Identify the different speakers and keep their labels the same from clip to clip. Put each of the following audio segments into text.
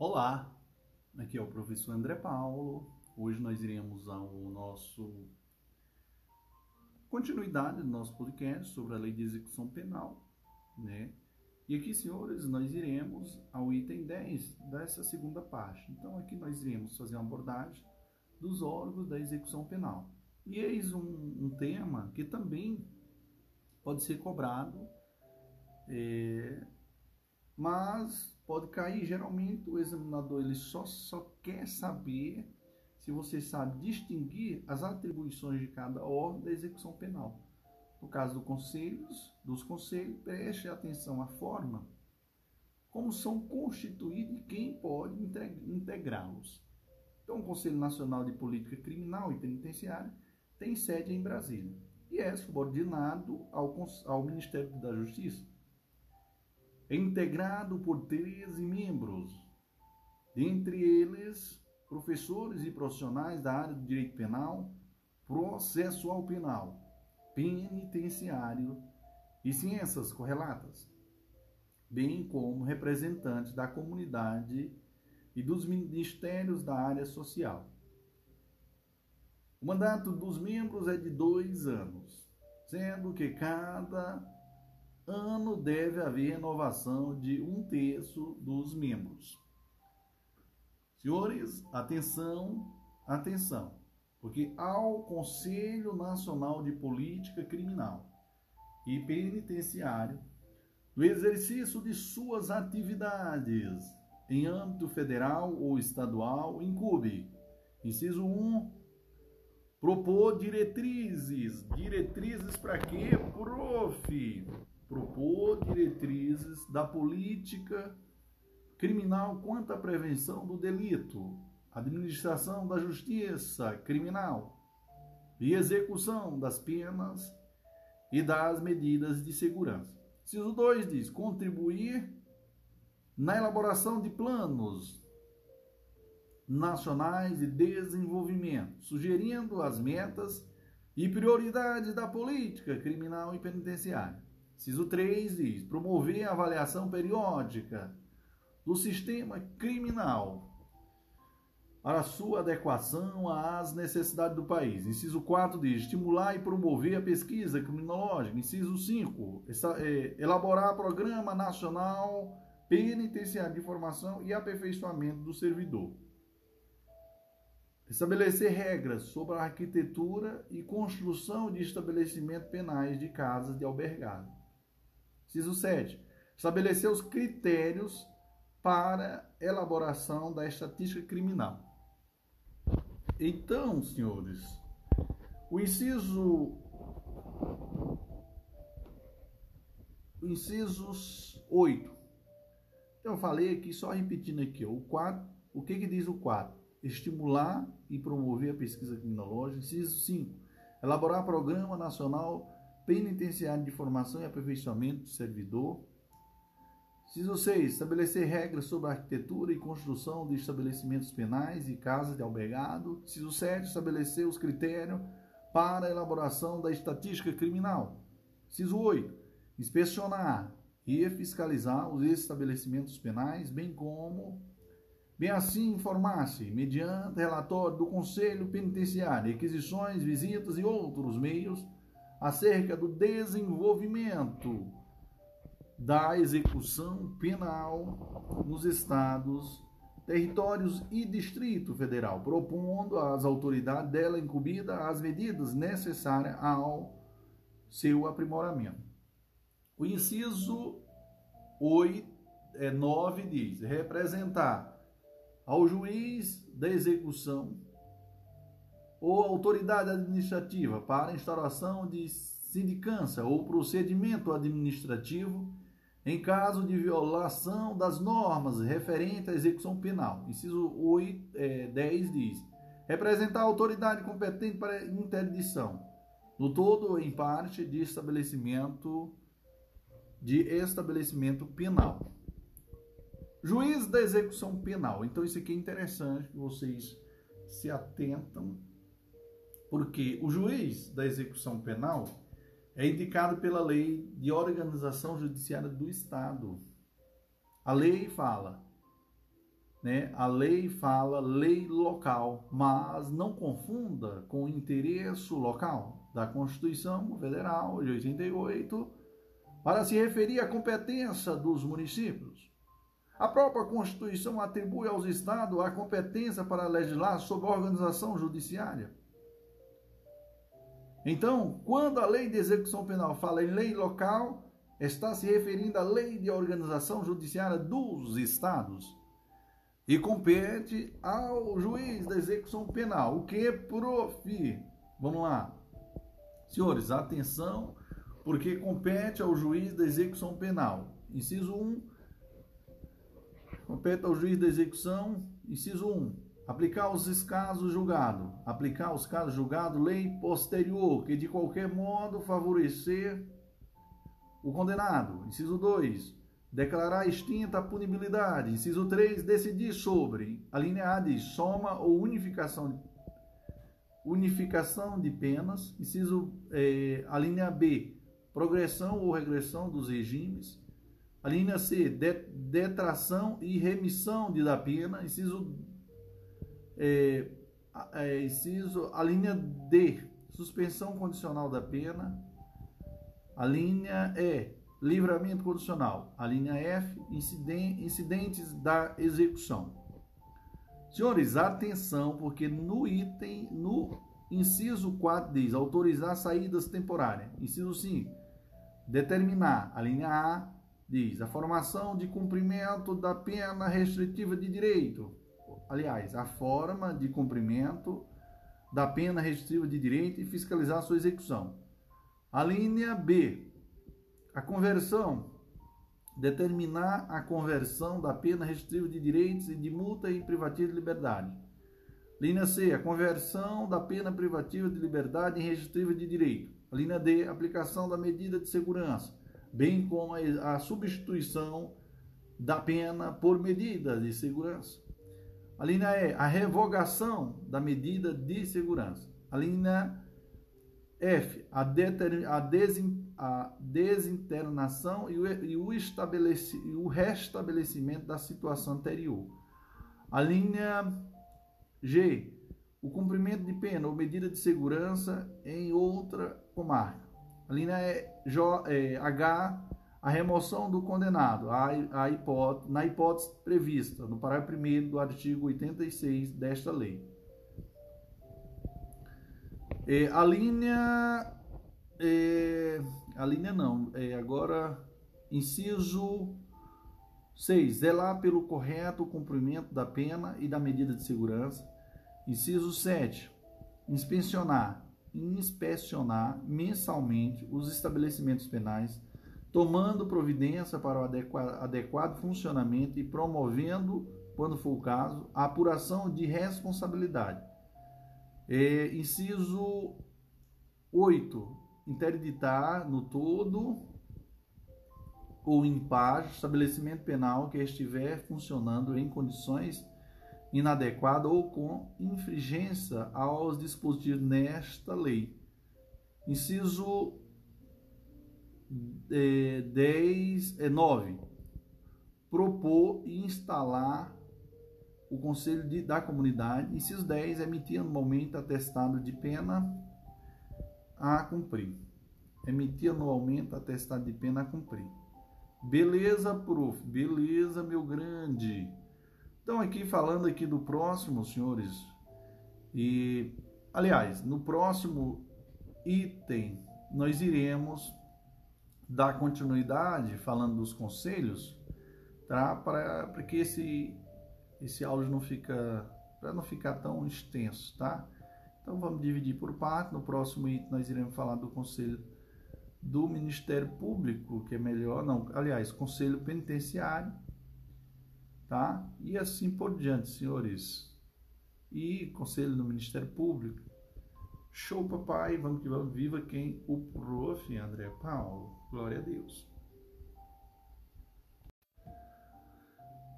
Speaker 1: Olá, aqui é o professor André Paulo. Hoje nós iremos ao nosso continuidade do nosso podcast sobre a lei de execução penal, né? E aqui, senhores, nós iremos ao item 10 dessa segunda parte. Então, aqui nós iremos fazer uma abordagem dos órgãos da execução penal. E eis um, um tema que também pode ser cobrado, é, mas pode cair. Geralmente o examinador ele só, só quer saber se você sabe distinguir as atribuições de cada órgão da execução penal. No caso do conselhos, dos conselhos, preste atenção à forma como são constituídos e quem pode integrá-los. Então, o Conselho Nacional de Política Criminal e Penitenciária tem sede em Brasília e é subordinado ao, ao Ministério da Justiça integrado por 13 membros, dentre eles professores e profissionais da área do direito penal, processual penal, penitenciário e ciências correlatas, bem como representantes da comunidade e dos ministérios da área social. O mandato dos membros é de dois anos, sendo que cada ano deve haver renovação de um terço dos membros. Senhores, atenção, atenção, porque ao Conselho Nacional de Política Criminal e Penitenciário, no exercício de suas atividades em âmbito federal ou estadual, incube, inciso 1, propor diretrizes. Diretrizes para quê, prof? Propor diretrizes da política criminal quanto à prevenção do delito, administração da justiça criminal e execução das penas e das medidas de segurança. Ciso 2 diz: contribuir na elaboração de planos nacionais de desenvolvimento, sugerindo as metas e prioridades da política criminal e penitenciária Ciso 3 diz: promover a avaliação periódica do sistema criminal para sua adequação às necessidades do país. Inciso 4 diz: estimular e promover a pesquisa criminológica. Inciso 5, é, elaborar programa nacional penitenciário de formação e aperfeiçoamento do servidor. Estabelecer regras sobre a arquitetura e construção de estabelecimentos penais de casas de albergado. Inciso 7. Estabelecer os critérios para elaboração da estatística criminal. Então, senhores, o inciso incisos 8. Então, eu falei aqui, só repetindo aqui, o 4, o que que diz o 4? Estimular e promover a pesquisa criminológica. Inciso 5. Elaborar programa nacional penitenciário de formação e aperfeiçoamento do servidor. Ciso 6. Estabelecer regras sobre a arquitetura e construção de estabelecimentos penais e casas de albergado. Ciso 7. Estabelecer os critérios para a elaboração da estatística criminal. Ciso 8. Inspecionar e fiscalizar os estabelecimentos penais, bem como, bem assim, informar-se, mediante relatório do Conselho Penitenciário, requisições, visitas e outros meios acerca do desenvolvimento da execução penal nos estados, territórios e Distrito Federal, propondo às autoridades dela incumbida as medidas necessárias ao seu aprimoramento. O inciso 8, é, 9 diz: representar ao juiz da execução ou autoridade administrativa para instauração de sindicância ou procedimento administrativo em caso de violação das normas referentes à execução penal. Inciso 8, é, 10 diz: representar a autoridade competente para interdição, no todo ou em parte, de estabelecimento de estabelecimento penal. Juiz da execução penal. Então isso aqui é interessante que vocês se atentam porque o juiz da execução penal é indicado pela lei de organização judiciária do Estado. A lei fala né? A lei fala lei local, mas não confunda com o interesse local da Constituição Federal de 88 para se referir à competência dos municípios. A própria Constituição atribui aos estados a competência para legislar sobre a organização judiciária. Então, quando a lei de execução penal fala em lei local, está se referindo à lei de organização judiciária dos estados e compete ao juiz da execução penal. O que, prof? Vamos lá. Senhores, atenção, porque compete ao juiz da execução penal. Inciso 1. Compete ao juiz da execução. Inciso 1. Aplicar os casos julgados. Aplicar os casos julgados, lei posterior, que de qualquer modo favorecer o condenado. Inciso 2 Declarar extinta a punibilidade. Inciso 3. Decidir sobre. A linha A diz soma ou unificação, unificação de penas. Inciso, é, a linha B. Progressão ou regressão dos regimes. A linha C. De, detração e remissão de da pena. Inciso, é, é, inciso, a linha D. Suspensão condicional da pena. A linha E livramento condicional. A linha F, incidentes da execução. Senhores, atenção, porque no item, no inciso 4 diz autorizar saídas temporárias. Inciso 5, determinar. A linha A diz a formação de cumprimento da pena restritiva de direito. Aliás, a forma de cumprimento da pena restritiva de direito e fiscalizar sua execução. A linha B, a conversão. Determinar a conversão da pena restritiva de direitos e de multa em privativa de liberdade. Linha C. A conversão da pena privativa de liberdade em restritiva de direito. A linha D. Aplicação da medida de segurança, bem como a substituição da pena por medida de segurança. A linha E. A revogação da medida de segurança. A linha F. A, a desin, a desinternação e o, e o, estabeleci, e o restabelecimento da situação anterior. A linha G, o cumprimento de pena ou medida de segurança em outra comarca. A linha é, H, a remoção do condenado, a, a na hipótese prevista no parágrafo 1 do artigo 86 desta lei. É, a linha é, a linha não. É, agora, inciso 6. Zelar pelo correto cumprimento da pena e da medida de segurança. Inciso 7. Inspecionar. Inspecionar mensalmente os estabelecimentos penais, tomando providência para o adequado, funcionamento e promovendo, quando for o caso, a apuração de responsabilidade. É, inciso 8 interditar no todo ou em parte estabelecimento penal que estiver funcionando em condições inadequadas ou com infringência aos dispositivos nesta lei. Inciso 10, é, 9. Propor e instalar o Conselho de, da Comunidade. Inciso 10. Emitir anualmente atestado de pena a cumprir. Emitir anualmente atestado de pena a cumprir. Beleza, prof. Beleza, meu grande. Então, aqui falando aqui do próximo, senhores. E, aliás, no próximo item, nós iremos dar continuidade falando dos conselhos, tá? Para que esse, esse áudio não fica, para não ficar tão extenso, tá? Então vamos dividir por parte. No próximo item nós iremos falar do Conselho do Ministério Público, que é melhor, não, aliás, Conselho Penitenciário, tá? E assim por diante, senhores. E Conselho do Ministério Público. Show, papai, vamos que vamos. Viva quem? O prof. André Paulo. Glória a Deus.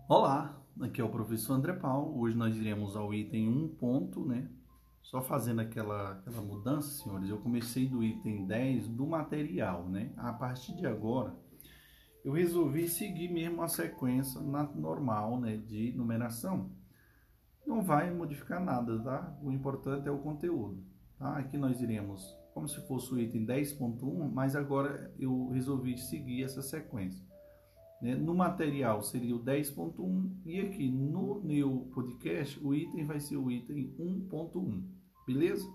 Speaker 1: Olá, aqui é o professor André Paulo. Hoje nós iremos ao item 1 ponto, né? Só fazendo aquela, aquela mudança, senhores, eu comecei do item 10 do material, né? A partir de agora, eu resolvi seguir mesmo a sequência normal né, de numeração. Não vai modificar nada, tá? O importante é o conteúdo. Tá? Aqui nós iremos como se fosse o item 10.1, mas agora eu resolvi seguir essa sequência. Né? No material seria o 10.1 e aqui no meu podcast o item vai ser o item 1.1, beleza?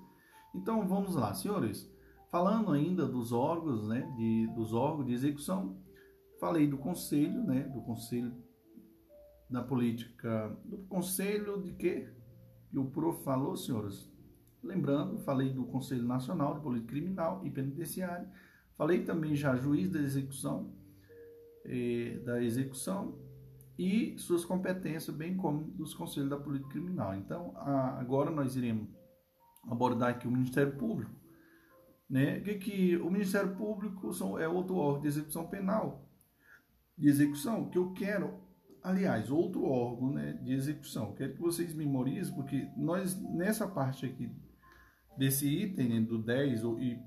Speaker 1: Então vamos lá, senhores. Falando ainda dos órgãos, né, de, dos órgãos de execução, falei do conselho, né, do conselho da política, do conselho de quê? Que o prof falou, senhores? Lembrando, falei do Conselho Nacional de Política Criminal e Penitenciária, falei também já juiz da execução, eh, da execução e suas competências, bem como dos conselhos da política criminal. Então, a, agora nós iremos abordar aqui o Ministério Público, né? Que, que o Ministério Público são, é outro órgão de execução penal, de execução, que eu quero, aliás, outro órgão né, de execução. Quero que vocês memorizem, porque nós, nessa parte aqui desse item né, do 10 e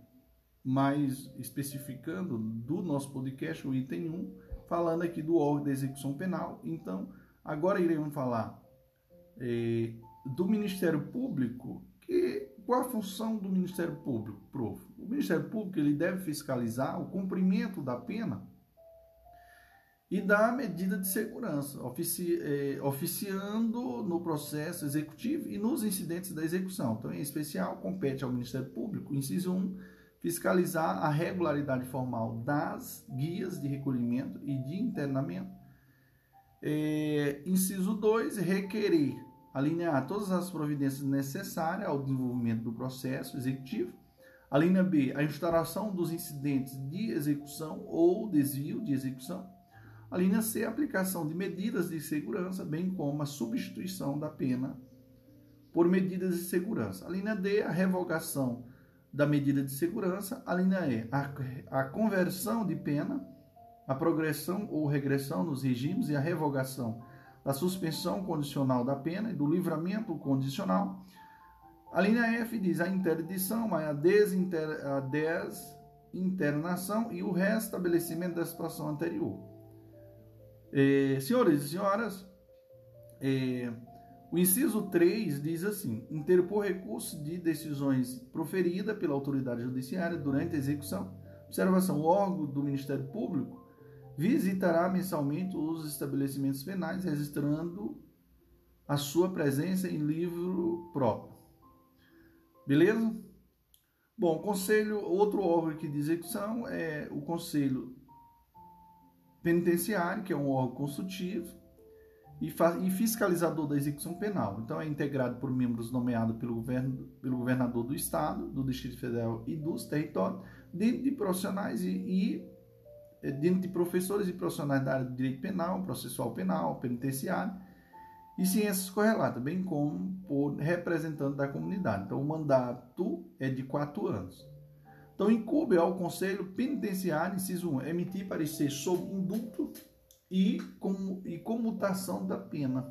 Speaker 1: mais especificando do nosso podcast, o item 1, falando aqui do órgão da execução penal. Então, agora iremos falar é, do Ministério Público, que qual a função do Ministério Público, prof? O Ministério Público ele deve fiscalizar o cumprimento da pena e da medida de segurança, ofici, é, oficiando no processo executivo e nos incidentes da execução. Então, em especial, compete ao Ministério Público, inciso 1, fiscalizar a regularidade formal das guias de recolhimento e de internamento. É, inciso 2, requerer, alinear todas as providências necessárias ao desenvolvimento do processo executivo. A B, a instauração dos incidentes de execução ou desvio de execução. A linha C, a aplicação de medidas de segurança, bem como a substituição da pena por medidas de segurança. A linha D, a revogação da medida de segurança. A linha E, a, a conversão de pena, a progressão ou regressão nos regimes e a revogação da suspensão condicional da pena e do livramento condicional. A linha F diz a interdição, a, desinter, a desinternação e o restabelecimento da situação anterior. É, senhores e senhoras, é, o inciso 3 diz assim: interpor recurso de decisões proferida pela autoridade judiciária durante a execução. Observação: o órgão do Ministério Público visitará mensalmente os estabelecimentos penais, registrando a sua presença em livro próprio. Beleza? Bom, conselho, outro órgão aqui de execução é o Conselho penitenciário, que é um órgão consultivo, e, e, fiscalizador da execução penal. Então, é integrado por membros nomeados pelo, governo, pelo governador do Estado, do Distrito Federal e dos territórios, dentro de profissionais e, e é, dentro de professores e profissionais da área do direito penal, processual penal, penitenciário e ciências correlatas, bem como por representante da comunidade. Então, o mandato é de quatro anos. Então, incube ao Conselho Penitenciário, inciso 1, emitir parecer sobre indulto e, com, e comutação da pena,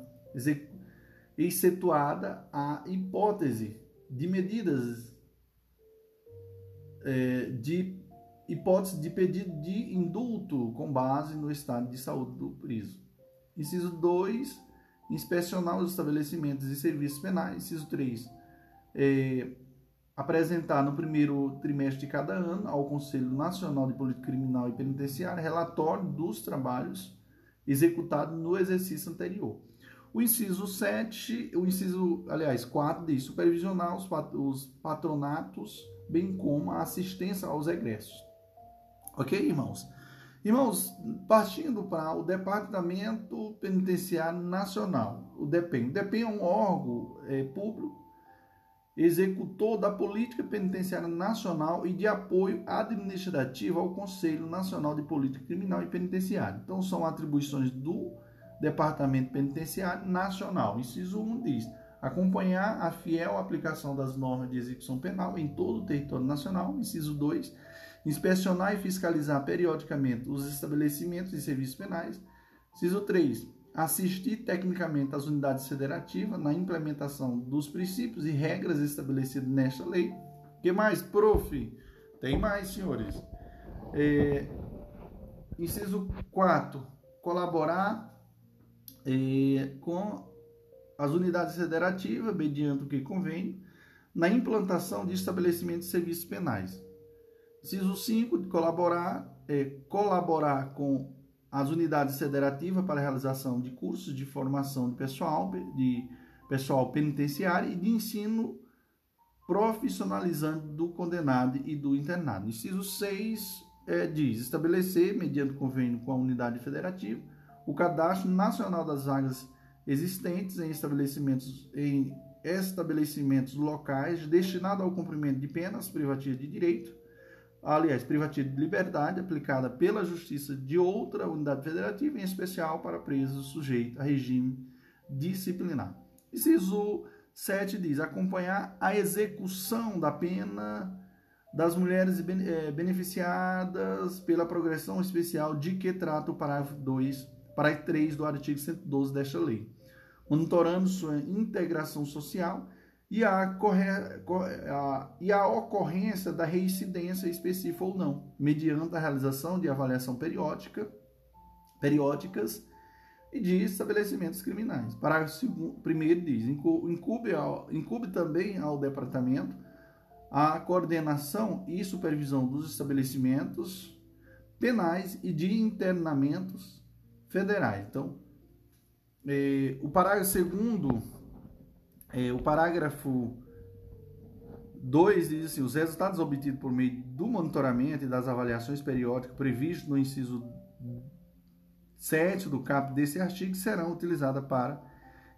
Speaker 1: excetuada a hipótese de medidas é, de hipótese de pedido de indulto com base no estado de saúde do preso. Inciso 2, inspecionar os estabelecimentos e serviços penais. Inciso 3, é, apresentar no primeiro trimestre de cada ano ao Conselho Nacional de Política Criminal e Penitenciária relatório dos trabalhos executados no exercício anterior. O inciso 7, o inciso, aliás, 4 diz supervisionar os, os patronatos, bem como a assistência aos egressos. Ok, irmãos? Irmãos, partindo para o Departamento Penitenciário Nacional, o DEPEN. O DEPEN é um órgão é, público executor da Política Penitenciária Nacional e de apoio administrativo ao Conselho Nacional de Política Criminal e Penitenciária. Então, são atribuições do Departamento Penitenciário Nacional. Inciso 1 diz: acompanhar a fiel aplicação das normas de execução penal em todo o território nacional. Inciso 2: inspecionar e fiscalizar periodicamente os estabelecimentos e serviços penais. Inciso 3: assistir tecnicamente às unidades federativas na implementação dos princípios e regras estabelecidos nesta lei. que mais, prof? Tem mais, senhores. É, inciso 4, colaborar é, com as unidades federativas, mediante o que convém, na implantação de estabelecimentos de serviços penais. Inciso 5, de colaborar, é, colaborar com as unidades federativas para realização de cursos de formação de pessoal, de pessoal penitenciário e de ensino profissionalizante do condenado e do internado. Inciso 6 é, diz estabelecer, mediante convênio com a unidade federativa, o cadastro nacional das vagas existentes em estabelecimentos, em estabelecimentos locais destinados ao cumprimento de penas privativas de direito, aliás, privativa de liberdade aplicada pela Justiça de outra unidade federativa, em especial para presos sujeitos a regime disciplinar. Inciso 7 diz acompanhar a execução da pena das mulheres eh, beneficiadas pela progressão especial de que trata o parágrafo 2, parágrafo 3 do artigo 112 desta lei, monitorando sua integração social e a, corre... a... e a ocorrência da reincidência específica ou não, mediante a realização de avaliação periódica, periódicas e de estabelecimentos criminais. Parágrafo 1 diz: incube, ao, incube também ao departamento a coordenação e supervisão dos estabelecimentos penais e de internamentos federais. Então, eh, o parágrafo 2 eh, o parágrafo 2 diz assim: os resultados obtidos por meio do monitoramento e das avaliações periódicas previstos no inciso 7 do caput desse artigo serão utilizadas para,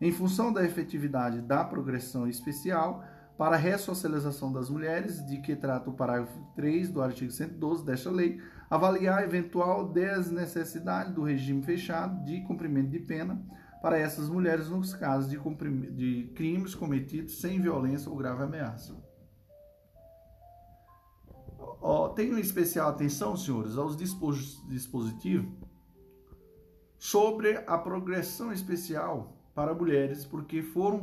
Speaker 1: em função da efetividade da progressão especial, para a ressocialização das mulheres, de que trata o parágrafo 3 do artigo 112 desta lei, avaliar a eventual desnecessidade do regime fechado de cumprimento de pena para essas mulheres nos casos de, de crimes cometidos sem violência ou grave ameaça. Oh, especial atenção, senhores, aos dispositivos sobre a progressão especial para mulheres, porque foram,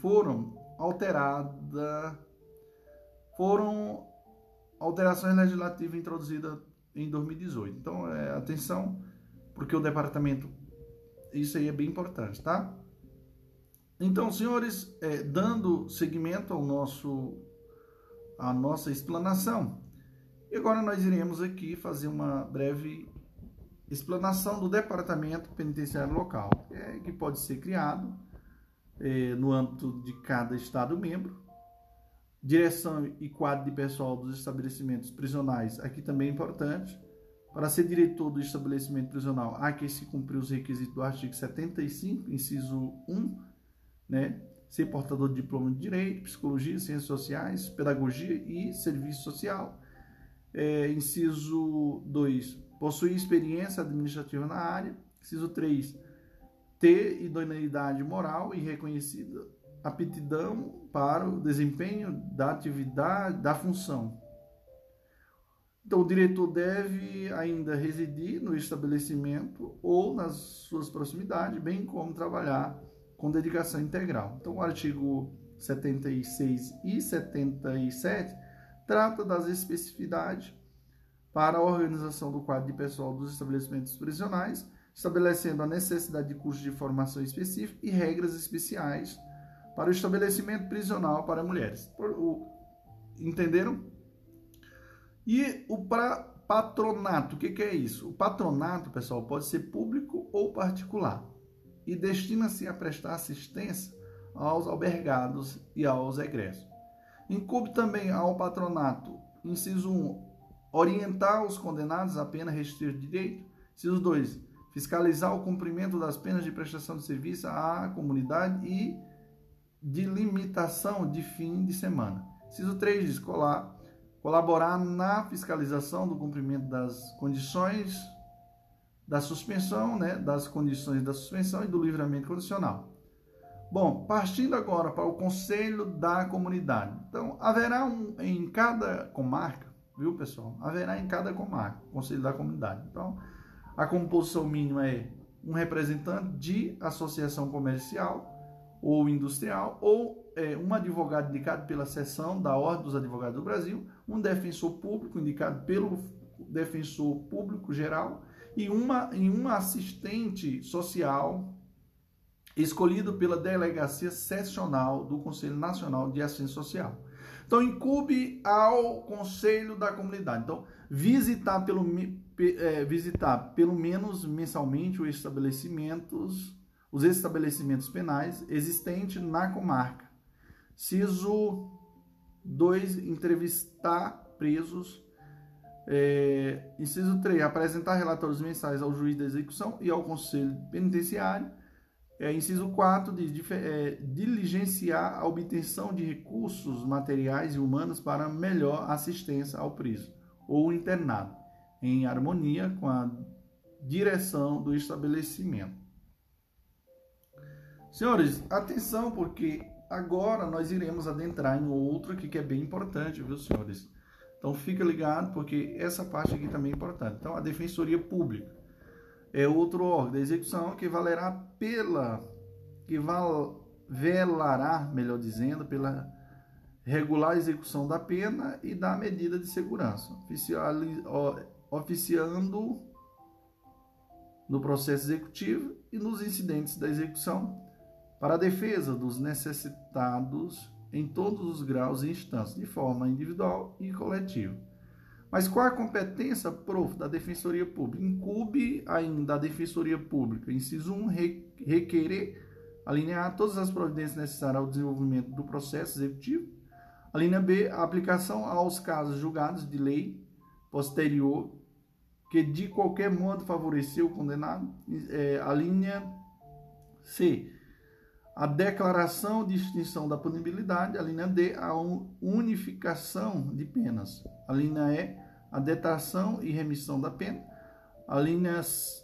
Speaker 1: foram alteradas, foram alterações legislativas introduzidas em 2018. Então, é, atenção, porque o departamento, isso aí é bem importante, tá? Então, senhores, é, dando seguimento ao nosso, à nossa explanação, e agora nós iremos aqui fazer uma breve explanação do departamento penitenciário local, é, que pode ser criado é, no âmbito de cada estado membro. Direção e quadro de pessoal dos estabelecimentos prisionais, aqui também é importante. Para ser diretor do estabelecimento prisional, há que se cumprir os requisitos do artigo 75, inciso 1, né? ser portador de diploma de Direito, Psicologia, Ciências Sociais, Pedagogia e Serviço Social. É, inciso 2, possuir experiência administrativa na área. Inciso 3, ter idoneidade moral e reconhecida aptidão para o desempenho da atividade, da função. Então, o diretor deve ainda residir no estabelecimento ou nas suas proximidades, bem como trabalhar com dedicação integral. Então, o artigo 76 e 77 trata das especificidades para a organização do quadro de pessoal dos estabelecimentos prisionais, estabelecendo a necessidade de cursos de formação específica e regras especiais para o estabelecimento prisional para mulheres. Entenderam? E o pra, patronato, o que, que é isso? O patronato, pessoal, pode ser público ou particular e destina-se a prestar assistência aos albergados e aos egressos. Incube também ao patronato, inciso 1, orientar os condenados a pena restrita de direito. Inciso 2. Fiscalizar o cumprimento das penas de prestação de serviço à comunidade e de limitação de fim de semana. Inciso 3. Diz colaborar na fiscalização do cumprimento das condições da suspensão, né, das condições da suspensão e do livramento condicional. Bom, partindo agora para o Conselho da Comunidade. Então, haverá um, em cada comarca viu, pessoal? Haverá em cada comarca, conselho da comunidade. Então, a composição mínima é um representante de associação comercial ou industrial, ou é, um advogado indicado pela seção da Ordem dos Advogados do Brasil, um defensor público indicado pelo defensor público geral e, uma, e um assistente social escolhido pela Delegacia Seccional do Conselho Nacional de Assistência Social. Então, incube ao Conselho da Comunidade. Então, visitar pelo, é, visitar pelo menos mensalmente os estabelecimentos, os estabelecimentos penais existentes na comarca. Ciso 2. Entrevistar presos. É, inciso 3. Apresentar relatórios mensais ao juiz da execução e ao conselho penitenciário. É, inciso 4 diz é, diligenciar a obtenção de recursos materiais e humanos para melhor assistência ao preso ou internado, em harmonia com a direção do estabelecimento. Senhores, atenção, porque agora nós iremos adentrar em outro aqui que é bem importante, viu, senhores? Então fica ligado, porque essa parte aqui também é importante. Então, a Defensoria Pública é outro órgão da execução que valerá pela que val, velará, melhor dizendo, pela regular execução da pena e da medida de segurança, oficiando no processo executivo e nos incidentes da execução para a defesa dos necessitados em todos os graus e instâncias, de forma individual e coletiva mas qual a competência, prof, da Defensoria Pública? Incube ainda a Defensoria Pública, inciso 1, requerer, a linha A, todas as providências necessárias ao desenvolvimento do processo executivo. A linha B, a aplicação aos casos julgados de lei posterior que de qualquer modo favoreceu o condenado. É, a linha C, a declaração de extinção da punibilidade, a linha D, a unificação de penas, a linha E, a detração e remissão da pena, a linha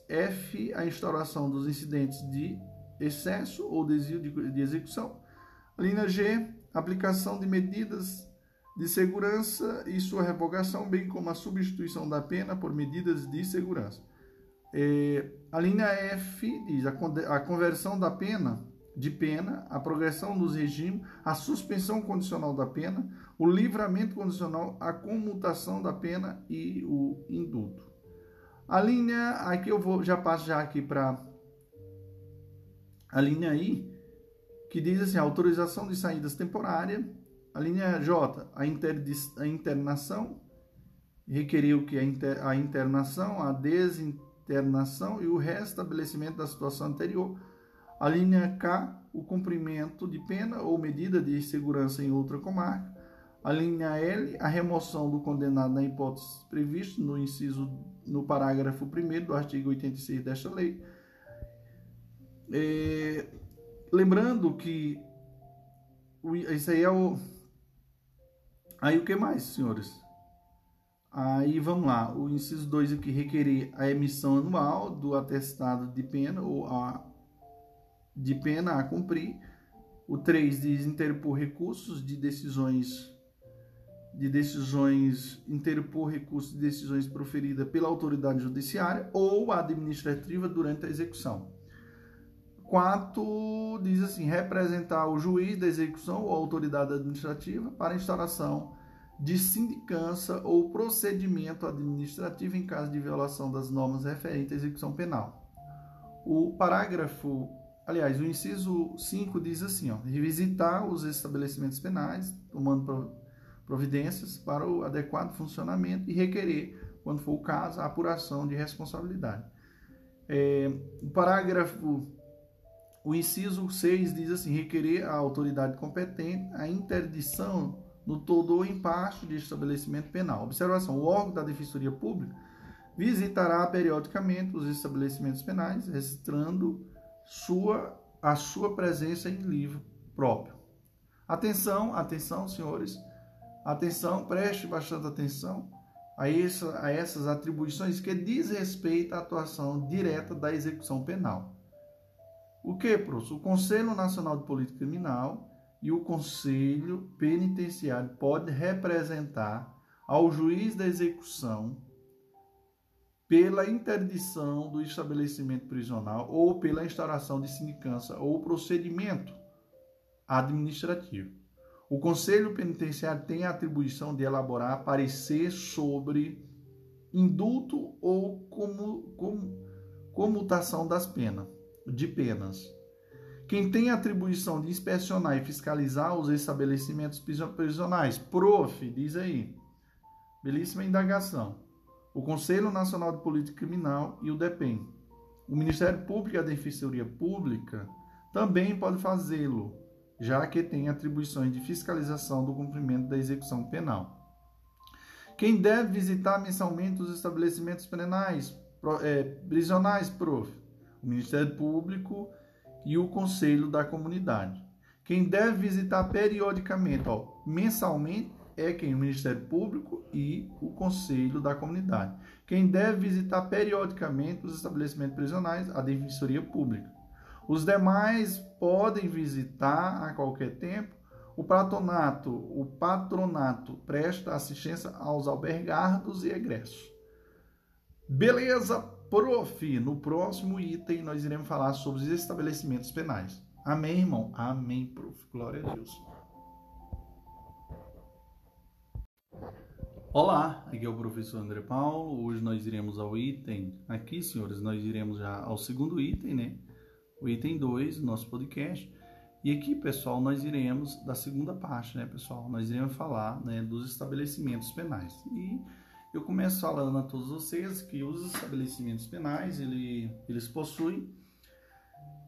Speaker 1: F, a instauração dos incidentes de excesso ou desvio de, de execução, a linha G, aplicação de medidas de segurança e sua revogação, bem como a substituição da pena por medidas de segurança. É, a linha F diz a, a conversão da pena de pena, a progressão dos regimes, a suspensão condicional da pena, o livramento condicional, a comutação da pena e o indulto. A linha, aqui eu vou já passo já aqui para a linha I, que diz assim, autorização de saídas temporária. A linha J, a, inter, a internação, requeriu que a, inter, a internação, a desinternação e o restabelecimento da situação anterior a linha K, o cumprimento de pena ou medida de segurança em outra comarca. A linha L, a remoção do condenado na hipótese prevista no inciso no parágrafo 1 do artigo 86 desta lei. É, lembrando que isso aí é o. Aí o que mais, senhores? Aí vamos lá, o inciso 2 aqui requerer a emissão anual do atestado de pena ou a de pena a cumprir. O 3 diz interpor recursos de decisões de decisões interpor recursos de decisões proferidas pela autoridade judiciária ou administrativa durante a execução. 4 diz assim, representar o juiz da execução ou autoridade administrativa para instauração de sindicância ou procedimento administrativo em caso de violação das normas referentes à execução penal. O parágrafo Aliás, o inciso 5 diz assim: ó, revisitar os estabelecimentos penais, tomando providências para o adequado funcionamento e requerer, quando for o caso, a apuração de responsabilidade. É, o parágrafo, o inciso 6 diz assim: requerer à autoridade competente a interdição no todo ou em parte de estabelecimento penal. Observação: o órgão da Defensoria Pública visitará periodicamente os estabelecimentos penais, registrando sua, a sua presença em livro próprio. Atenção, atenção, senhores. Atenção, preste bastante atenção a, essa, a essas atribuições que diz respeito à atuação direta da execução penal. O que, professor? O Conselho Nacional de Política Criminal e o Conselho Penitenciário pode representar ao juiz da execução pela interdição do estabelecimento prisional ou pela instauração de sindicância ou procedimento administrativo. O Conselho Penitenciário tem a atribuição de elaborar parecer sobre indulto ou como, como, comutação das penas, de penas. Quem tem atribuição de inspecionar e fiscalizar os estabelecimentos prisionais, prof, diz aí, belíssima indagação. O Conselho Nacional de Política Criminal e o DEPEN. O Ministério Público e a Defensoria Pública também pode fazê-lo, já que tem atribuições de fiscalização do cumprimento da execução penal. Quem deve visitar mensalmente os estabelecimentos penais, é, prisionais, prof? O Ministério Público e o Conselho da Comunidade. Quem deve visitar periodicamente, ó, mensalmente, é quem? O Ministério Público e o Conselho da Comunidade. Quem deve visitar periodicamente os estabelecimentos prisionais, a Defensoria Pública. Os demais podem visitar a qualquer tempo. O patronato, o patronato presta assistência aos albergados e egressos. Beleza, prof. No próximo item nós iremos falar sobre os estabelecimentos penais. Amém, irmão? Amém, prof. Glória a Deus. Olá, aqui é o professor André Paulo. Hoje nós iremos ao item, aqui, senhores, nós iremos já ao segundo item, né? O item 2 do nosso podcast. E aqui, pessoal, nós iremos da segunda parte, né, pessoal? Nós iremos falar, né, dos estabelecimentos penais. E eu começo falando a todos vocês que os estabelecimentos penais, ele, eles possuem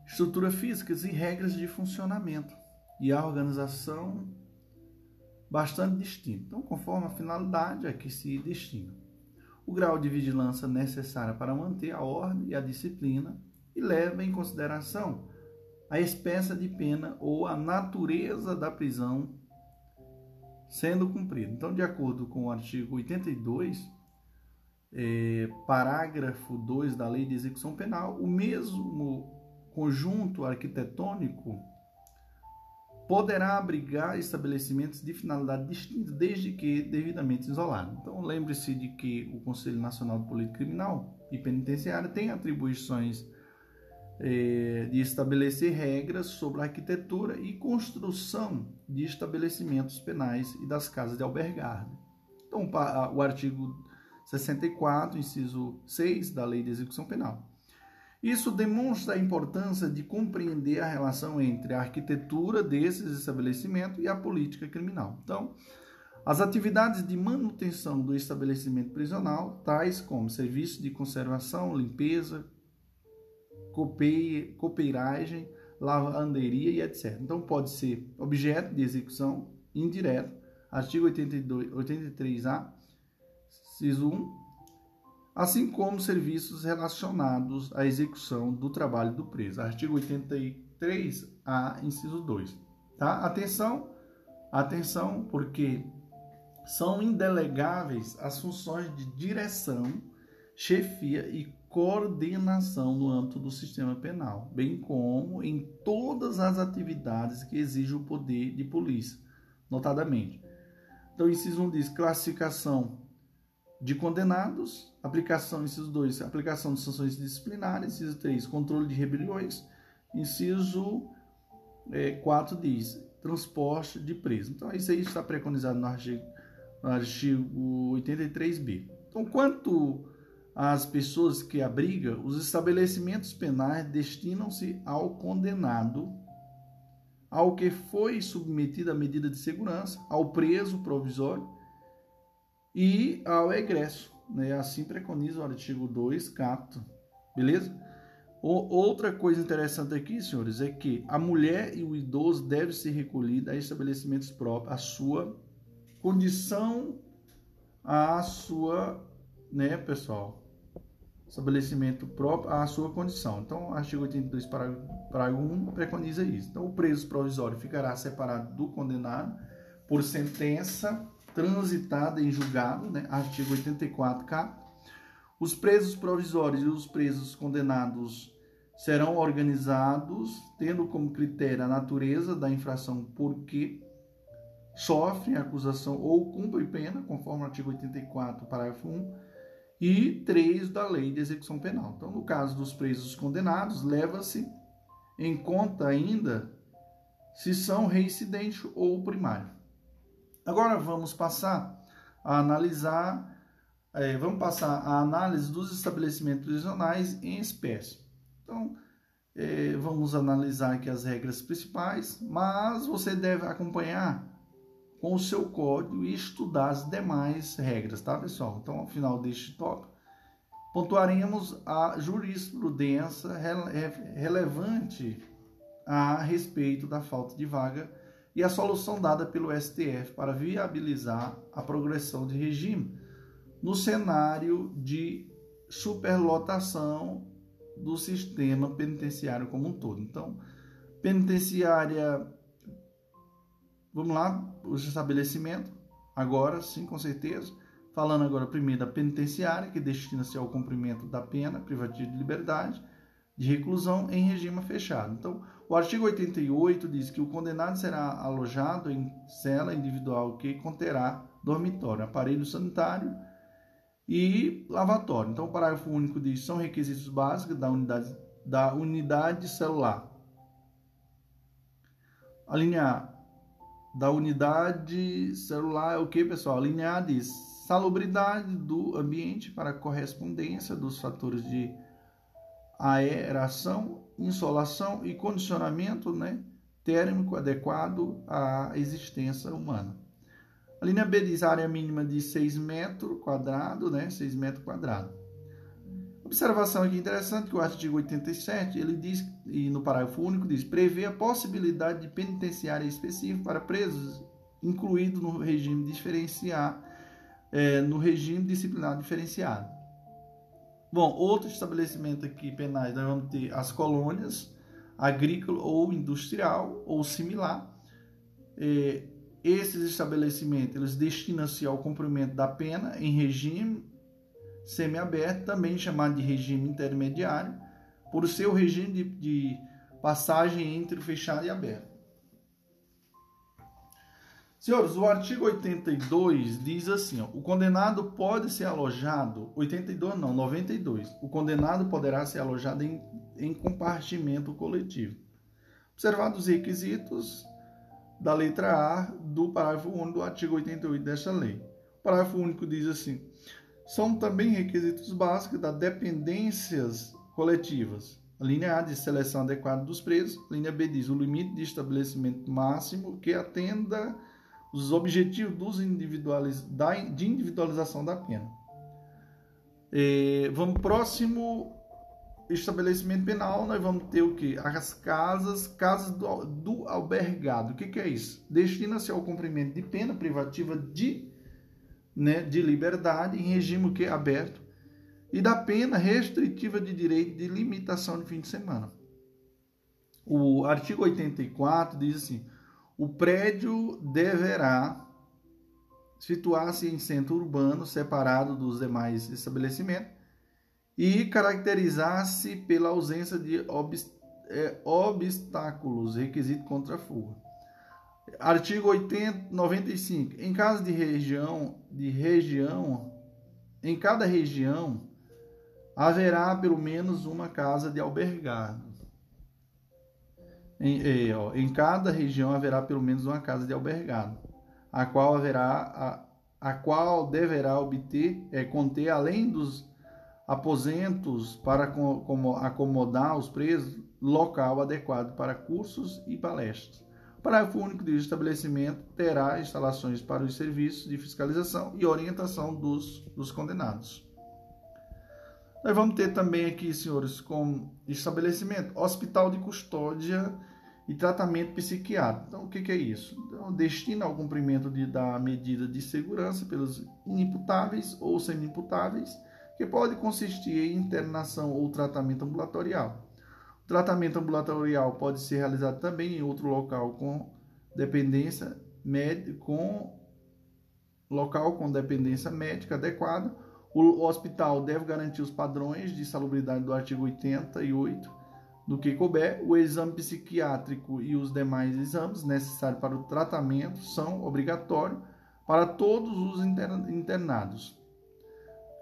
Speaker 1: estrutura físicas e regras de funcionamento e a organização bastante distinto. Então, conforme a finalidade a que se destina. O grau de vigilância necessário para manter a ordem e a disciplina e leva em consideração a espécie de pena ou a natureza da prisão sendo cumprida. Então, de acordo com o artigo 82, é, parágrafo 2 da Lei de Execução Penal, o mesmo conjunto arquitetônico poderá abrigar estabelecimentos de finalidade distinta, desde que devidamente isolado. Então, lembre-se de que o Conselho Nacional de Política Criminal e Penitenciária tem atribuições é, de estabelecer regras sobre a arquitetura e construção de estabelecimentos penais e das casas de albergar. Então, o artigo 64, inciso 6 da Lei de Execução Penal isso demonstra a importância de compreender a relação entre a arquitetura desses estabelecimentos e a política criminal. Então, as atividades de manutenção do estabelecimento prisional, tais como serviço de conservação, limpeza, copeiragem, lavanderia e etc. Então, pode ser objeto de execução indireta, artigo 82, 83A, CISO 1, assim como serviços relacionados à execução do trabalho do preso. Artigo 83A, inciso 2. Tá? Atenção, atenção, porque são indelegáveis as funções de direção, chefia e coordenação no âmbito do sistema penal, bem como em todas as atividades que exigem o poder de polícia, notadamente. Então, inciso 1 diz classificação de condenados, aplicação, inciso 2, aplicação de sanções disciplinares, inciso 3, controle de rebeliões, inciso é, 4 diz transporte de preso. Então, isso aí está preconizado no artigo, no artigo 83b. Então, quanto às pessoas que abriga, os estabelecimentos penais destinam-se ao condenado, ao que foi submetido à medida de segurança, ao preso provisório e ao egresso. Né? Assim preconiza o artigo 2, capto. Beleza? O, outra coisa interessante aqui, senhores, é que a mulher e o idoso devem ser recolhidos a estabelecimentos próprios, a sua condição, a sua, né, pessoal? Estabelecimento próprio, a sua condição. Então, artigo 82, parágrafo 1, preconiza isso. Então, o preso provisório ficará separado do condenado por sentença transitada em julgado, né? artigo 84K. Os presos provisórios e os presos condenados serão organizados tendo como critério a natureza da infração por que sofrem acusação ou cumprem pena, conforme o artigo 84, parágrafo 1, e 3 da Lei de Execução Penal. Então, no caso dos presos condenados, leva-se em conta ainda se são reincidentes ou primário. Agora vamos passar a analisar é, vamos passar a análise dos estabelecimentos prisionais em espécie. Então, é, vamos analisar aqui as regras principais, mas você deve acompanhar com o seu código e estudar as demais regras, tá, pessoal? Então, ao final deste tópico, pontuaremos a jurisprudência relevante a respeito da falta de vaga e a solução dada pelo STF para viabilizar a progressão de regime no cenário de superlotação do sistema penitenciário como um todo. Então, penitenciária, vamos lá, os estabelecimentos, agora sim, com certeza. Falando agora primeiro da penitenciária, que destina-se ao cumprimento da pena privativa de liberdade, de reclusão em regime fechado. Então, o artigo 88 diz que o condenado será alojado em cela individual que conterá dormitório, aparelho sanitário, e lavatório. Então, o parágrafo único diz são requisitos básicos da unidade, da unidade celular. A linha da unidade celular é o que, pessoal? A linha A diz salubridade do ambiente para correspondência dos fatores de aeração, insolação e condicionamento né, térmico adequado à existência humana. A linha B diz área mínima de 6 metros quadrados, né? 6 metros quadrados. Observação aqui interessante que o artigo 87, ele diz, e no parágrafo único diz, prevê a possibilidade de penitenciária específica para presos, incluído no regime diferenciar, é, no regime disciplinar diferenciado. Bom, outro estabelecimento aqui penais, nós vamos ter as colônias agrícola ou industrial ou similar. É, esses estabelecimentos eles destinam-se ao cumprimento da pena em regime semiaberto, também chamado de regime intermediário, por seu regime de, de passagem entre fechado e aberto. Senhores, o artigo 82 diz assim: ó, o condenado pode ser alojado, 82 não, 92. O condenado poderá ser alojado em, em compartimento coletivo. Observados os requisitos, da letra A do parágrafo único do artigo 88 desta lei. O parágrafo único diz assim: são também requisitos básicos das dependências coletivas. A linha A diz seleção adequada dos presos, a linha B diz o limite de estabelecimento máximo que atenda os objetivos dos individualiz... de individualização da pena. É, vamos próximo estabelecimento penal, nós vamos ter o que? As casas, casas do, do albergado. O que, que é isso? Destina-se ao cumprimento de pena privativa de, né, de liberdade em regime que aberto e da pena restritiva de direito de limitação de fim de semana. O artigo 84 diz assim: o prédio deverá situar-se em centro urbano separado dos demais estabelecimentos e caracterizar-se pela ausência de é, obstáculos, requisito contra fuga. Artigo 80, 95. Em caso de região, de região, em cada região haverá pelo menos uma casa de albergado. Em, ó, em cada região haverá pelo menos uma casa de albergado, a qual haverá a, a qual deverá obter é, conter além dos aposentos para acomodar os presos, local adequado para cursos e palestras. O parágrafo único diz: estabelecimento terá instalações para os serviços de fiscalização e orientação dos, dos condenados. Nós vamos ter também aqui, senhores, como estabelecimento, hospital de custódia e tratamento psiquiátrico. Então, o que, que é isso? Então, destina ao cumprimento de, da medida de segurança pelos inimputáveis ou semi-imputáveis que pode consistir em internação ou tratamento ambulatorial. O tratamento ambulatorial pode ser realizado também em outro local com dependência médica, com local com dependência médica adequada. O hospital deve garantir os padrões de salubridade do artigo 88 do que couber. O exame psiquiátrico e os demais exames necessários para o tratamento são obrigatórios para todos os internados.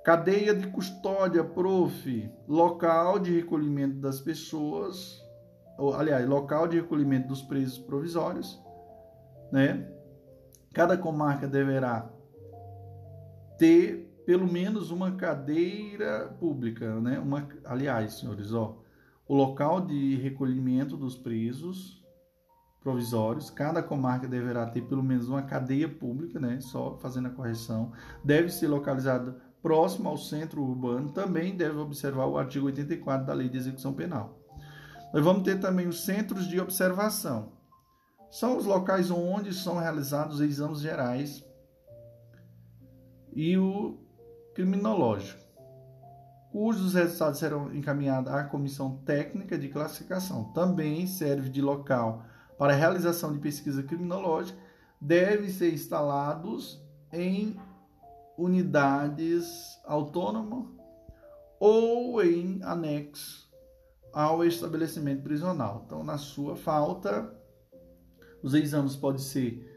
Speaker 1: Cadeia de custódia, prof. Local de recolhimento das pessoas, ou, aliás, local de recolhimento dos presos provisórios, né? Cada comarca deverá ter pelo menos uma cadeira pública, né? Uma, aliás, senhores, ó, o local de recolhimento dos presos provisórios, cada comarca deverá ter pelo menos uma cadeia pública, né? Só fazendo a correção, deve ser localizada próximo ao centro urbano, também deve observar o artigo 84 da Lei de Execução Penal. Nós vamos ter também os centros de observação. São os locais onde são realizados exames gerais e o criminológico, cujos resultados serão encaminhados à comissão técnica de classificação. Também serve de local para a realização de pesquisa criminológica, devem ser instalados em unidades autônomas ou em anexo ao estabelecimento prisional. Então, na sua falta, os exames podem ser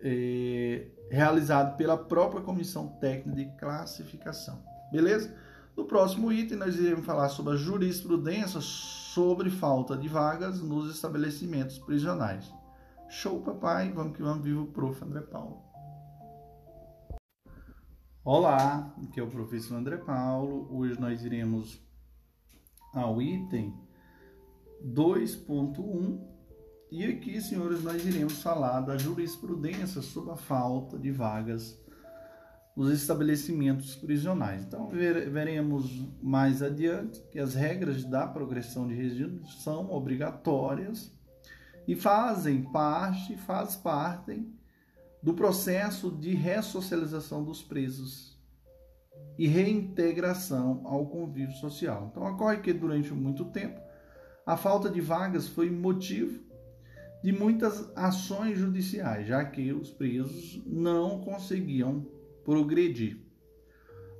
Speaker 1: é, realizados pela própria comissão técnica de classificação. Beleza? No próximo item, nós iremos falar sobre a jurisprudência sobre falta de vagas nos estabelecimentos prisionais. Show, papai! Vamos que vamos, viva o prof. André Paulo. Olá, aqui é o professor André Paulo. Hoje nós iremos ao item 2.1 e aqui, senhores, nós iremos falar da jurisprudência sobre a falta de vagas nos estabelecimentos prisionais. Então, veremos mais adiante que as regras da progressão de regime são obrigatórias e fazem parte, faz parte do processo de ressocialização dos presos e reintegração ao convívio social. Então, ocorre que durante muito tempo a falta de vagas foi motivo de muitas ações judiciais, já que os presos não conseguiam progredir.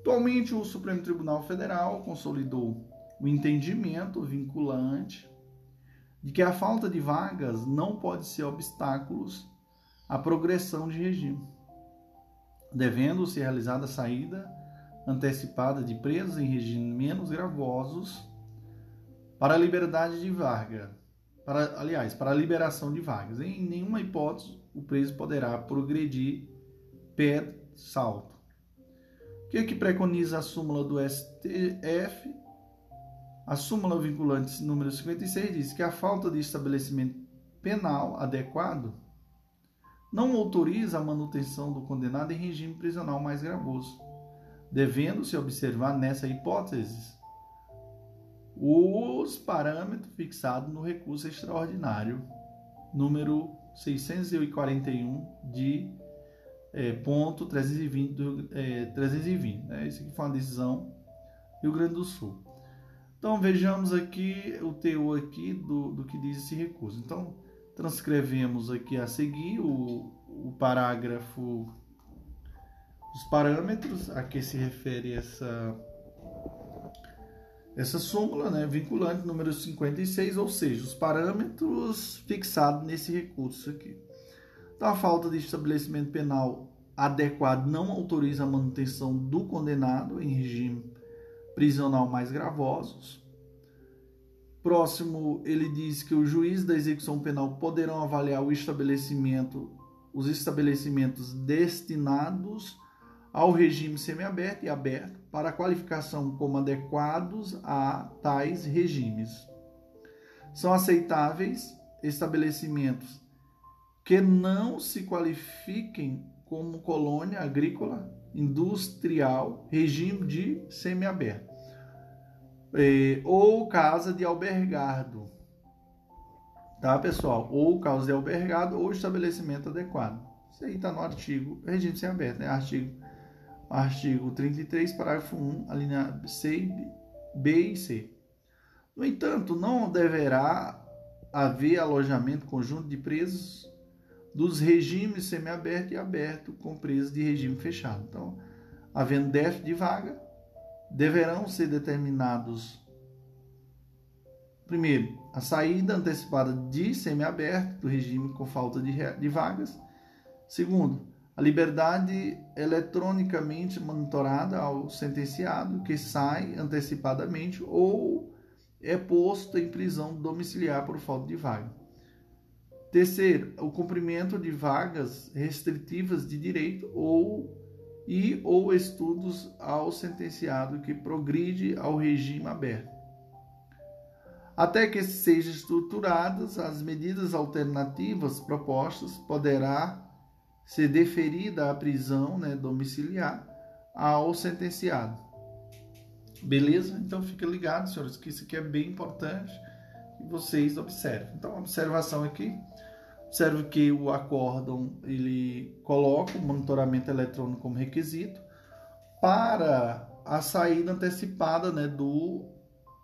Speaker 1: Atualmente, o Supremo Tribunal Federal consolidou o entendimento vinculante de que a falta de vagas não pode ser obstáculos a progressão de regime, devendo ser realizada a saída antecipada de presos em regime menos gravosos para a liberdade de vaga, para, aliás, para a liberação de vagas. Em nenhuma hipótese o preso poderá progredir pé salto. O que, é que preconiza a súmula do STF? A súmula vinculante número 56 diz que a falta de estabelecimento penal adequado não autoriza a manutenção do condenado em regime prisional mais gravoso, devendo-se observar nessa hipótese os parâmetros fixados no recurso extraordinário número 641 de é, ponto 320, do, é, 320 né? Aqui foi uma decisão Rio Grande do Sul. Então vejamos aqui o teor aqui do, do que diz esse recurso. Então transcrevemos aqui a seguir o, o parágrafo, os parâmetros a que se refere essa, essa súmula né, vinculante número 56, ou seja, os parâmetros fixados nesse recurso aqui. Então, a falta de estabelecimento penal adequado não autoriza a manutenção do condenado em regime prisional mais gravosos, Próximo, ele diz que o juiz da execução penal poderão avaliar o estabelecimento, os estabelecimentos destinados ao regime semiaberto e aberto para qualificação como adequados a tais regimes. São aceitáveis estabelecimentos que não se qualifiquem como colônia agrícola, industrial, regime de semiaberto é, ou casa de albergado. Tá, pessoal? Ou casa de albergado ou estabelecimento adequado. Isso aí está no artigo, regime sem aberto, né? Artigo, artigo 33, parágrafo 1, a linha C, B e C. No entanto, não deverá haver alojamento conjunto de presos dos regimes semiaberto e aberto com presos de regime fechado. Então, havendo déficit de vaga, deverão ser determinados primeiro a saída antecipada de semiaberto do regime com falta de, de vagas. Segundo, a liberdade eletronicamente monitorada ao sentenciado que sai antecipadamente ou é posto em prisão domiciliar por falta de vaga. Terceiro, o cumprimento de vagas restritivas de direito ou e ou estudos ao sentenciado que progride ao regime aberto. Até que sejam estruturadas as medidas alternativas propostas, poderá ser deferida a prisão né, domiciliar ao sentenciado. Beleza? Então fica ligado, senhores, que isso aqui é bem importante que vocês observem. Então, observação aqui. Observe que o acórdão ele coloca o monitoramento eletrônico como requisito para a saída antecipada né, do,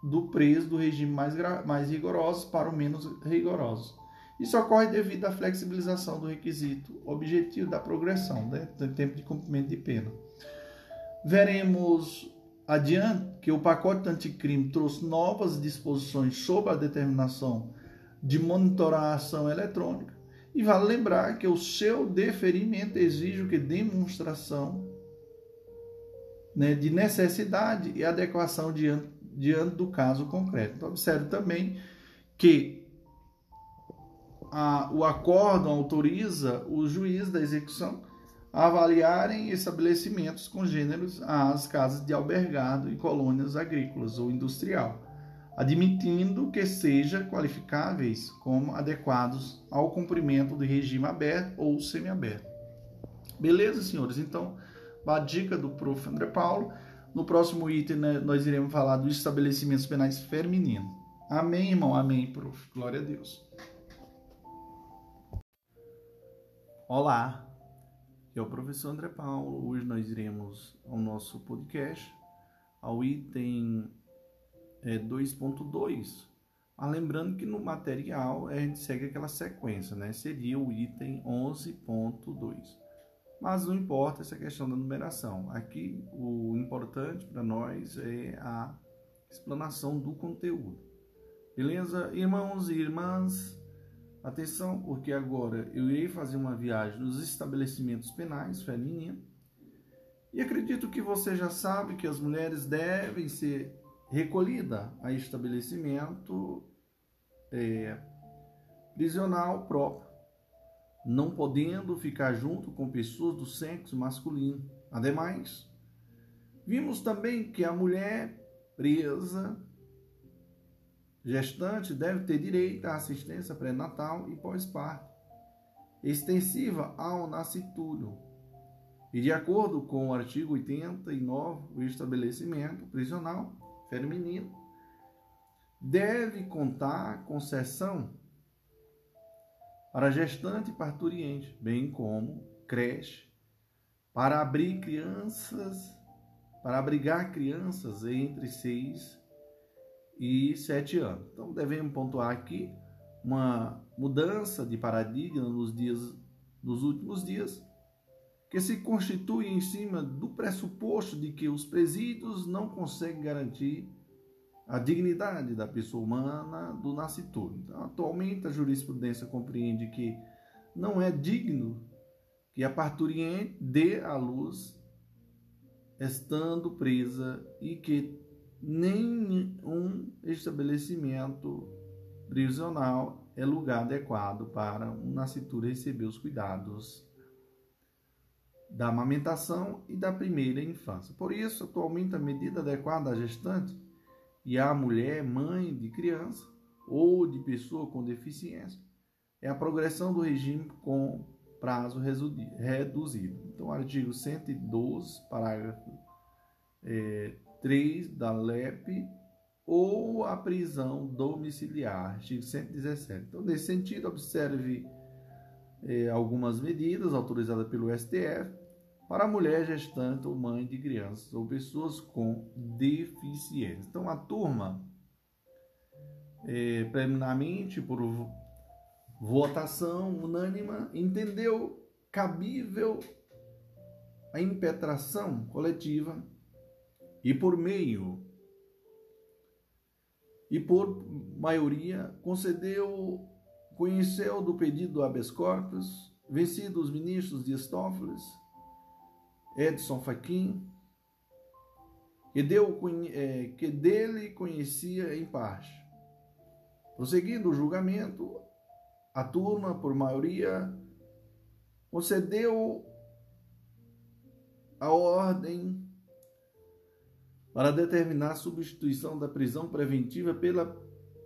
Speaker 1: do preso do regime mais, mais rigoroso para o menos rigoroso. Isso ocorre devido à flexibilização do requisito objetivo da progressão, né, do tempo de cumprimento de pena. Veremos adiante que o pacote anticrime trouxe novas disposições sobre a determinação de monitoração eletrônica e vale lembrar que o seu deferimento exige que demonstração né, de necessidade e adequação diante, diante do caso concreto. Então, observe também que a, o acórdão autoriza o juiz da execução a avaliarem estabelecimentos congêneros às casas de albergado e colônias agrícolas ou industrial, admitindo que sejam qualificáveis como adequados ao cumprimento do regime aberto ou semiaberto. Beleza, senhores? Então, a dica do prof. André Paulo. No próximo item, né, nós iremos falar dos estabelecimentos penais femininos. Amém, irmão? Amém, prof. Glória a Deus. Olá, é o professor André Paulo. Hoje nós iremos ao nosso podcast, ao item é, 2.2. Mas lembrando que no material a gente segue aquela sequência, né? Seria o item 11.2. Mas não importa essa questão da numeração. Aqui o importante para nós é a explanação do conteúdo. Beleza? Irmãos e irmãs, Atenção, porque agora eu irei fazer uma viagem nos estabelecimentos penais femininos e acredito que você já sabe que as mulheres devem ser recolhidas a estabelecimento é, prisional próprio, não podendo ficar junto com pessoas do sexo masculino. Ademais, vimos também que a mulher presa Gestante deve ter direito à assistência pré-natal e pós-parto, extensiva ao nascituro. E de acordo com o artigo 89, o estabelecimento prisional feminino deve contar com sessão para gestante e parturiente, bem como creche, para abrir crianças, para abrigar crianças entre 6 e sete anos. Então devemos pontuar aqui uma mudança de paradigma nos dias nos últimos dias, que se constitui em cima do pressuposto de que os presídios não conseguem garantir a dignidade da pessoa humana do nascituro. Então, atualmente a jurisprudência compreende que não é digno que a parturiente dê à luz estando presa e que nenhum estabelecimento prisional é lugar adequado para um nascituro receber os cuidados da amamentação e da primeira infância. Por isso, atualmente, a medida adequada à gestante e à mulher mãe de criança ou de pessoa com deficiência é a progressão do regime com prazo reduzido. Então, artigo 112, parágrafo é, 3 da LEP ou a prisão domiciliar, artigo 117. Então, nesse sentido, observe eh, algumas medidas autorizadas pelo STF para a mulher gestante ou mãe de crianças ou pessoas com deficiência. Então, a turma, eh, preliminarmente, por votação unânima, entendeu cabível a impetração coletiva e por meio e por maioria concedeu conheceu do pedido do habeas corpus, vencido os ministros Dias Toffoli, Edson Fachin, que, deu, é, que dele conhecia em parte. Prosseguindo o julgamento, a turma, por maioria, concedeu a ordem para determinar a substituição da prisão preventiva pela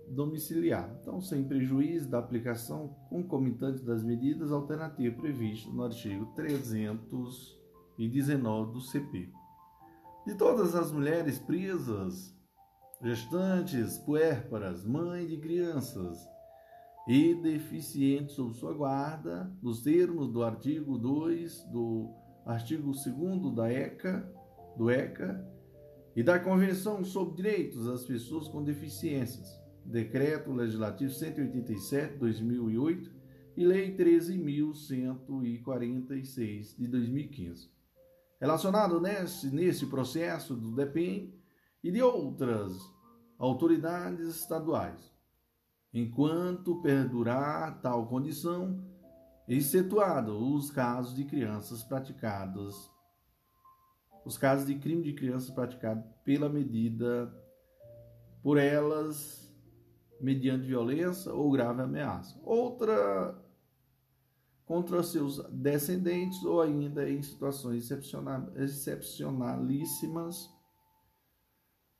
Speaker 1: domiciliar. Então, sem prejuízo da aplicação concomitante das medidas alternativas previstas no artigo 319 do CP. De todas as mulheres presas, gestantes, puérperas, mães de crianças e deficientes sob sua guarda, nos termos do artigo 2 do artigo 2 da ECA, do ECA e da Convenção sobre Direitos das Pessoas com Deficiências, Decreto Legislativo 187 2008 e Lei 13.146 de 2015. Relacionado nesse, nesse processo do DEPEN e de outras autoridades estaduais, enquanto perdurar tal condição, excetuado os casos de crianças praticadas, os casos de crime de crianças praticados pela medida por elas mediante violência ou grave ameaça. Outra contra seus descendentes ou ainda em situações excepcionalíssimas,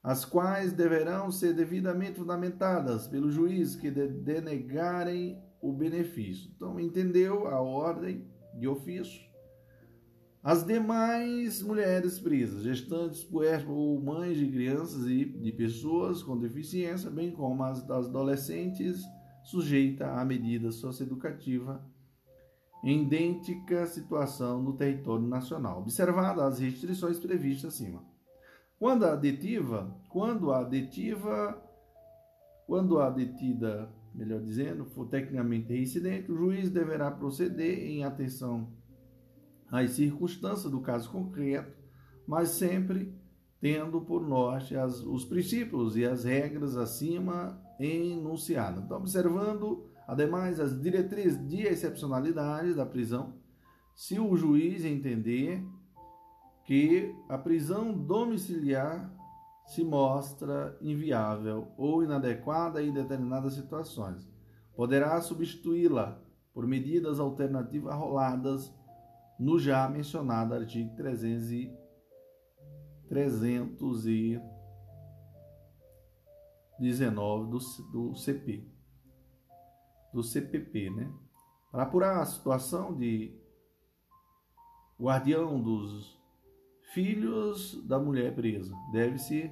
Speaker 1: as quais deverão ser devidamente fundamentadas pelo juiz que denegarem o benefício. Então, entendeu a ordem de ofício? As demais mulheres presas, gestantes, puérperas ou mães de crianças e de pessoas com deficiência, bem como as das adolescentes sujeitas à medida socioeducativa em idêntica situação no território nacional, observadas as restrições previstas acima. Quando a detiva, quando a detiva, quando a detida, melhor dizendo, for tecnicamente reincidente, o juiz deverá proceder em atenção às circunstâncias do caso concreto, mas sempre tendo por norte as, os princípios e as regras acima enunciadas. Então, observando, ademais, as diretrizes de excepcionalidade da prisão, se o juiz entender que a prisão domiciliar se mostra inviável ou inadequada em determinadas situações, poderá substituí-la por medidas alternativas roladas no já mencionado artigo 300 e 319 do, do CP, do CPP, né? Para apurar a situação de guardião dos filhos da mulher presa, deve-se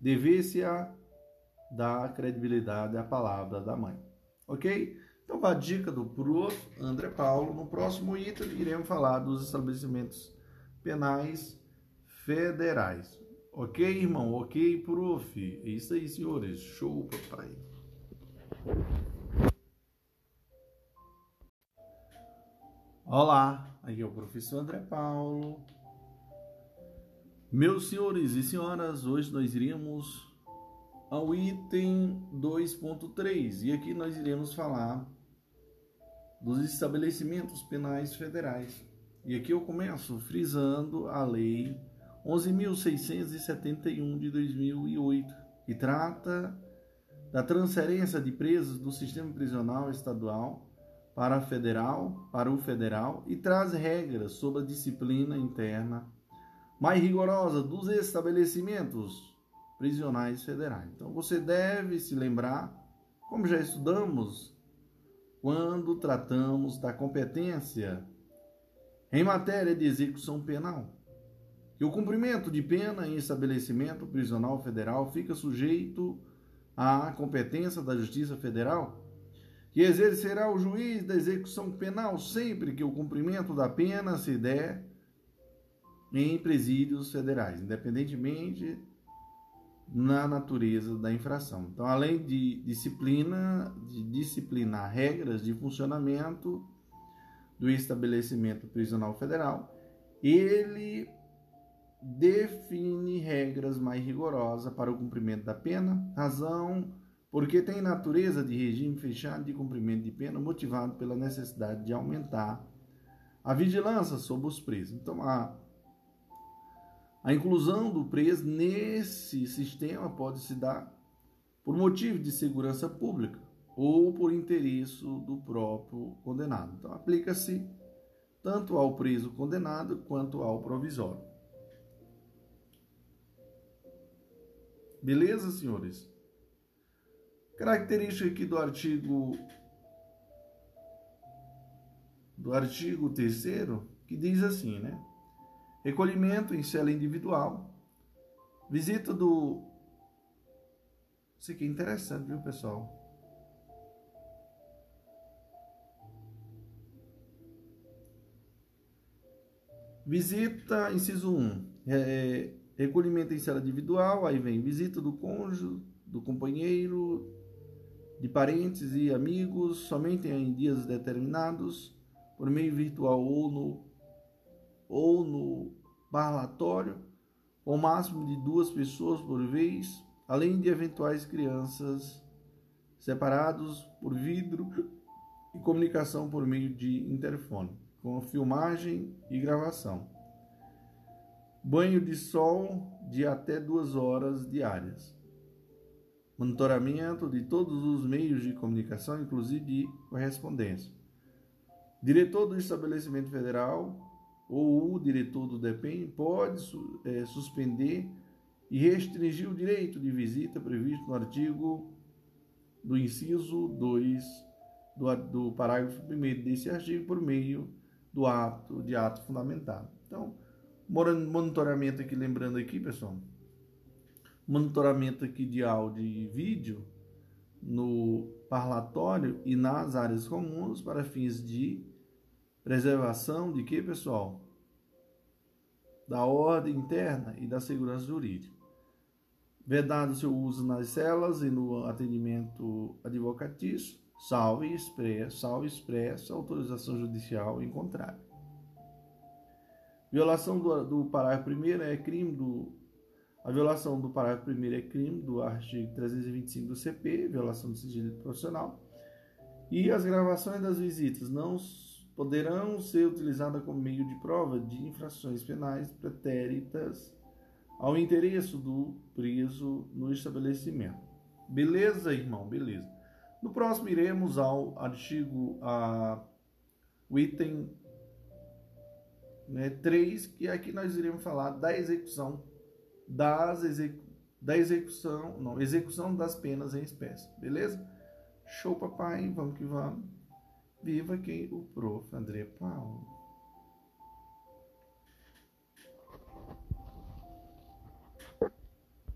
Speaker 1: dever-se a dar credibilidade à palavra da mãe. OK? Então, a dica do prof. André Paulo. No próximo item, iremos falar dos estabelecimentos penais federais. Ok, irmão? Ok, prof. É isso aí, senhores. Show, papai. Olá, aqui é o professor André Paulo. Meus senhores e senhoras, hoje nós iremos ao item 2.3 e aqui nós iremos falar dos estabelecimentos penais federais. E aqui eu começo frisando a Lei 11.671 de 2008, que trata da transferência de presos do sistema prisional estadual para federal, para o federal e traz regras sobre a disciplina interna mais rigorosa dos estabelecimentos prisionais federais. Então você deve se lembrar, como já estudamos quando tratamos da competência em matéria de execução penal, que o cumprimento de pena em estabelecimento prisional federal fica sujeito à competência da Justiça Federal, que exercerá o juiz da execução penal sempre que o cumprimento da pena se der em presídios federais, independentemente na natureza da infração. Então, além de disciplina, de disciplinar regras de funcionamento do estabelecimento prisional federal, ele define regras mais rigorosas para o cumprimento da pena, razão porque tem natureza de regime fechado de cumprimento de pena motivado pela necessidade de aumentar a vigilância sobre os presos. Então, a a inclusão do preso nesse sistema pode se dar por motivo de segurança pública ou por interesse do próprio condenado. Então, aplica-se tanto ao preso condenado quanto ao provisório. Beleza, senhores? Característica aqui do artigo do artigo 3 que diz assim, né? Recolhimento em cela individual, visita do Isso aqui é interessante, viu, pessoal? Visita, inciso 1, é, recolhimento em cela individual, aí vem visita do cônjuge, do companheiro, de parentes e amigos, somente em dias determinados, por meio virtual ou no, ou no parlatório, o máximo de duas pessoas por vez, além de eventuais crianças separados por vidro e comunicação por meio de interfone, com filmagem e gravação. Banho de sol de até duas horas diárias. Monitoramento de todos os meios de comunicação, inclusive de correspondência. Diretor do estabelecimento federal ou o diretor do DEPEN pode é, suspender e restringir o direito de visita previsto no artigo do inciso 2 do, do parágrafo 1 desse artigo por meio do ato de ato fundamentado. Então, monitoramento aqui, lembrando aqui, pessoal, monitoramento aqui de áudio e vídeo no parlatório e nas áreas comuns para fins de preservação de que, pessoal? Da ordem interna e da segurança jurídica. Vedado seu uso nas celas e no atendimento advocatício, salvo expresso, salvo expresso autorização judicial em contrário. Violação do, do parágrafo 1 é crime do. A violação do parágrafo 1 é crime do artigo 325 do CP, violação do sigilo profissional. E as gravações das visitas não poderão ser utilizadas como meio de prova de infrações penais pretéritas ao interesse do preso no estabelecimento. Beleza, irmão? Beleza. No próximo iremos ao artigo, a, o item né, 3, que aqui nós iremos falar da execução das execu da execução, não, execução das penas em espécie, beleza? Show papai, vamos que vamos. Viva quem o prof. André Paulo.